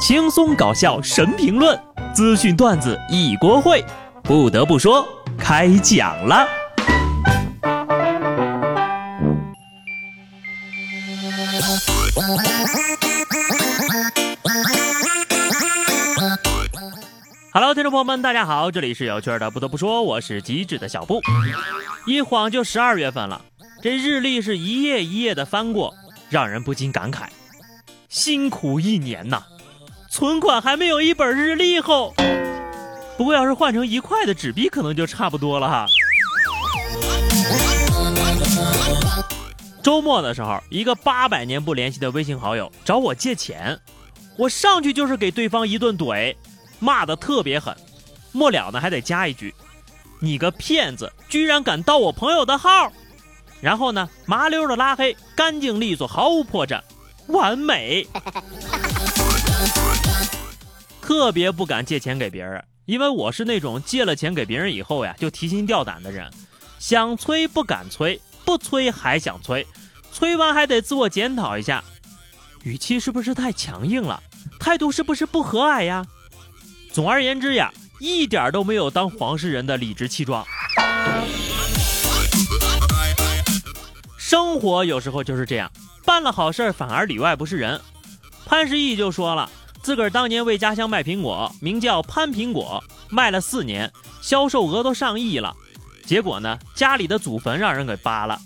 轻松搞笑神评论，资讯段子一锅烩。不得不说，开讲了。Hello，听众朋友们，大家好，这里是有趣的。不得不说，我是机智的小布。一晃就十二月份了，这日历是一页一页的翻过，让人不禁感慨：辛苦一年呐！存款还没有一本日历厚，不过要是换成一块的纸币，可能就差不多了哈。周末的时候，一个八百年不联系的微信好友找我借钱，我上去就是给对方一顿怼，骂的特别狠，末了呢还得加一句：“你个骗子，居然敢盗我朋友的号！”然后呢麻溜的拉黑，干净利索，毫无破绽，完美。特别不敢借钱给别人，因为我是那种借了钱给别人以后呀，就提心吊胆的人，想催不敢催，不催还想催，催完还得自我检讨一下，语气是不是太强硬了，态度是不是不和蔼呀？总而言之呀，一点都没有当黄世仁的理直气壮。生活有时候就是这样，办了好事反而里外不是人。潘石屹就说了。自个儿当年为家乡卖苹果，名叫潘苹果，卖了四年，销售额都上亿了。结果呢，家里的祖坟让人给扒了，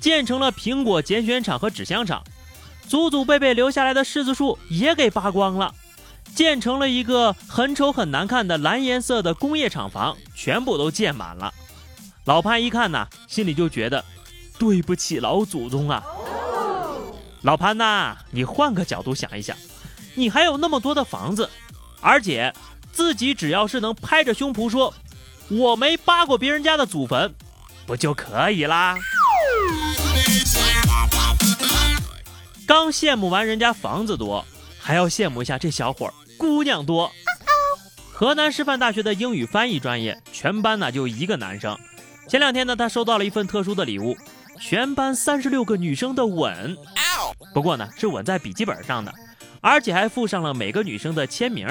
建成了苹果拣选厂和纸箱厂，祖祖辈辈留下来的柿子树也给扒光了，建成了一个很丑很难看的蓝颜色的工业厂房，全部都建满了。老潘一看呢，心里就觉得对不起老祖宗啊。老潘呐，你换个角度想一想。你还有那么多的房子，而且自己只要是能拍着胸脯说我没扒过别人家的祖坟，不就可以啦？刚羡慕完人家房子多，还要羡慕一下这小伙儿姑娘多。河南师范大学的英语翻译专业，全班呢就一个男生。前两天呢，他收到了一份特殊的礼物，全班三十六个女生的吻，不过呢是吻在笔记本上的。而且还附上了每个女生的签名。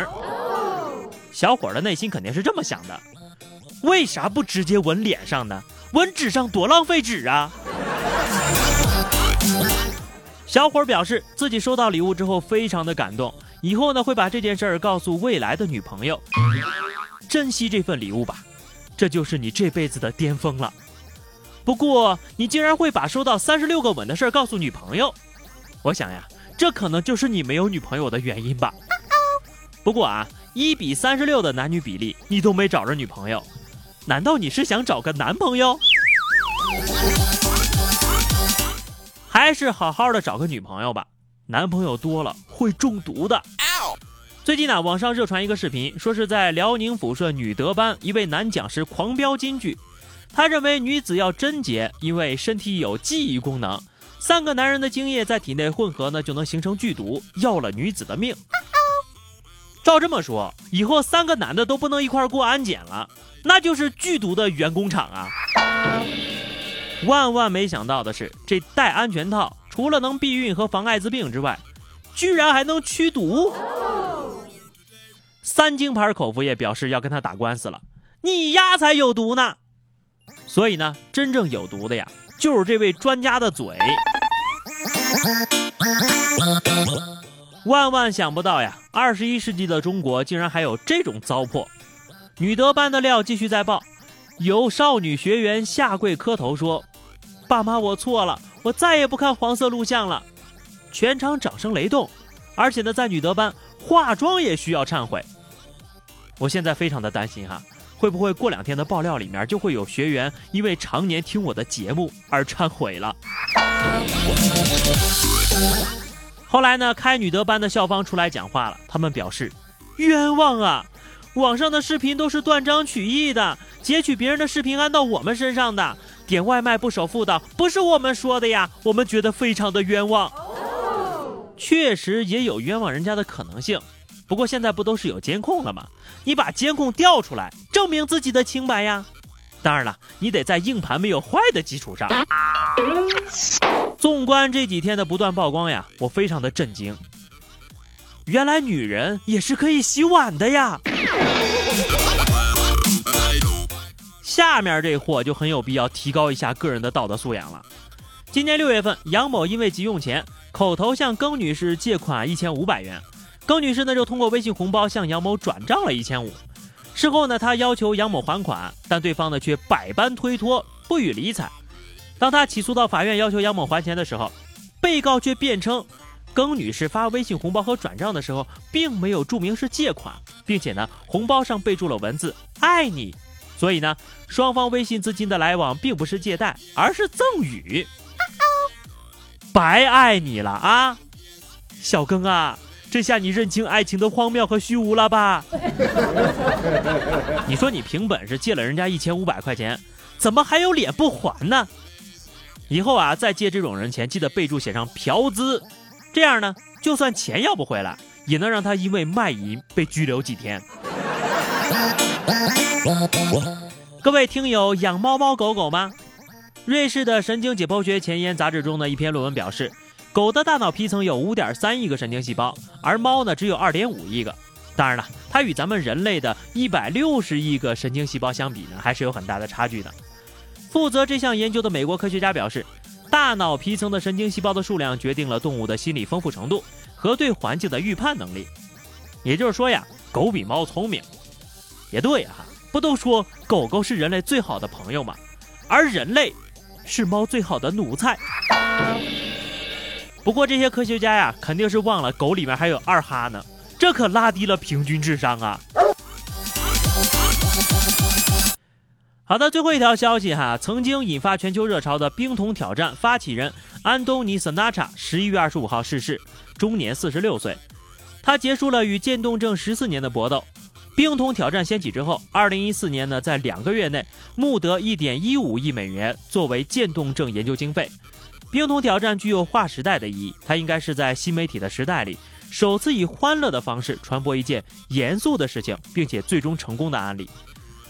小伙的内心肯定是这么想的：为啥不直接吻脸上呢？吻纸上多浪费纸啊！小伙表示自己收到礼物之后非常的感动，以后呢会把这件事儿告诉未来的女朋友，珍惜这份礼物吧，这就是你这辈子的巅峰了。不过你竟然会把收到三十六个吻的事儿告诉女朋友，我想呀。这可能就是你没有女朋友的原因吧。不过啊，一比三十六的男女比例，你都没找着女朋友，难道你是想找个男朋友？还是好好的找个女朋友吧，男朋友多了会中毒的。最近呢，网上热传一个视频，说是在辽宁抚顺女德班，一位男讲师狂飙金句，他认为女子要贞洁，因为身体有记忆功能。三个男人的精液在体内混合呢，就能形成剧毒，要了女子的命。照这么说，以后三个男的都不能一块过安检了，那就是剧毒的原工厂啊！万万没想到的是，这戴安全套除了能避孕和防艾滋病之外，居然还能驱毒。三精牌口服液表示要跟他打官司了，你丫才有毒呢！所以呢，真正有毒的呀。就是这位专家的嘴，万万想不到呀！二十一世纪的中国竟然还有这种糟粕。女德班的料继续在报，有少女学员下跪磕头说：“爸妈，我错了，我再也不看黄色录像了。”全场掌声雷动，而且呢，在女德班化妆也需要忏悔。我现在非常的担心哈。会不会过两天的爆料里面就会有学员因为常年听我的节目而忏悔了？后来呢，开女德班的校方出来讲话了，他们表示冤枉啊！网上的视频都是断章取义的，截取别人的视频安到我们身上的，点外卖不守妇道，不是我们说的呀，我们觉得非常的冤枉。确实也有冤枉人家的可能性。不过现在不都是有监控了吗？你把监控调出来，证明自己的清白呀！当然了，你得在硬盘没有坏的基础上。纵观这几天的不断曝光呀，我非常的震惊。原来女人也是可以洗碗的呀。下面这货就很有必要提高一下个人的道德素养了。今年六月份，杨某因为急用钱，口头向耿女士借款一千五百元，耿女士呢就通过微信红包向杨某转账了一千五。事后呢，他要求杨某还款，但对方呢却百般推脱，不予理睬。当她起诉到法院要求杨某还钱的时候，被告却辩称，耿女士发微信红包和转账的时候，并没有注明是借款，并且呢，红包上备注了文字“爱你”。所以呢，双方微信资金的来往并不是借贷，而是赠与。白爱你了啊，小庚啊，这下你认清爱情的荒谬和虚无了吧？你说你凭本事借了人家一千五百块钱，怎么还有脸不还呢？以后啊，再借这种人钱，记得备注写上嫖资，这样呢，就算钱要不回来，也能让他因为卖淫被拘留几天。各位听友养猫猫狗狗吗？瑞士的神经解剖学前沿杂志中的一篇论文表示，狗的大脑皮层有五点三亿个神经细胞，而猫呢只有二点五亿个。当然了，它与咱们人类的一百六十亿个神经细胞相比呢，还是有很大的差距的。负责这项研究的美国科学家表示，大脑皮层的神经细胞的数量决定了动物的心理丰富程度和对环境的预判能力。也就是说呀，狗比猫聪明。也对哈，不都说狗狗是人类最好的朋友吗？而人类是猫最好的奴才。不过这些科学家呀，肯定是忘了狗里面还有二哈呢，这可拉低了平均智商啊。好的，最后一条消息哈，曾经引发全球热潮的冰桶挑战发起人安东尼·森纳查十一月二十五号逝世，终年四十六岁。他结束了与渐冻症十四年的搏斗。冰桶挑战掀起之后，二零一四年呢，在两个月内募得一点一五亿美元作为渐冻症研究经费。冰桶挑战具有划时代的意义，它应该是在新媒体的时代里首次以欢乐的方式传播一件严肃的事情，并且最终成功的案例。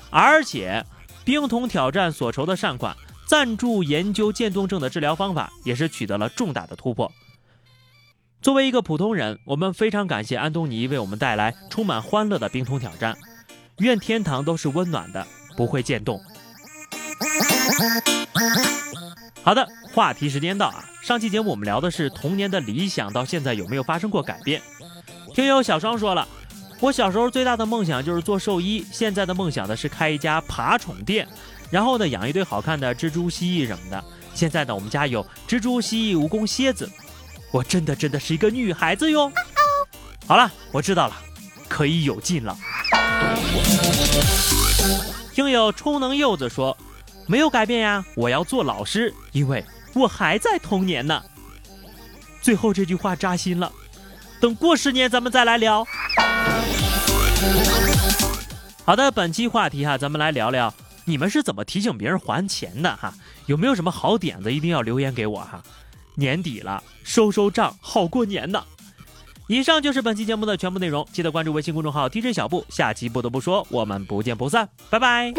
而且，冰桶挑战所筹的善款赞助研究渐冻症的治疗方法，也是取得了重大的突破。作为一个普通人，我们非常感谢安东尼为我们带来充满欢乐的冰桶挑战。愿天堂都是温暖的，不会渐冻。好的，话题时间到啊！上期节目我们聊的是童年的理想，到现在有没有发生过改变？听友小双说了，我小时候最大的梦想就是做兽医，现在的梦想呢是开一家爬宠店，然后呢养一堆好看的蜘蛛、蜥蜴什么的。现在呢，我们家有蜘蛛、蜥蜴、蜈蚣、蝎子。我真的真的是一个女孩子哟。好了，我知道了，可以有劲了。听友充能柚子说，没有改变呀，我要做老师，因为我还在童年呢。最后这句话扎心了，等过十年咱们再来聊。好的，本期话题哈，咱们来聊聊你们是怎么提醒别人还钱的哈？有没有什么好点子？一定要留言给我哈。年底了，收收账好过年呢。以上就是本期节目的全部内容，记得关注微信公众号 DJ 小布，下期不得不说，我们不见不散，拜拜。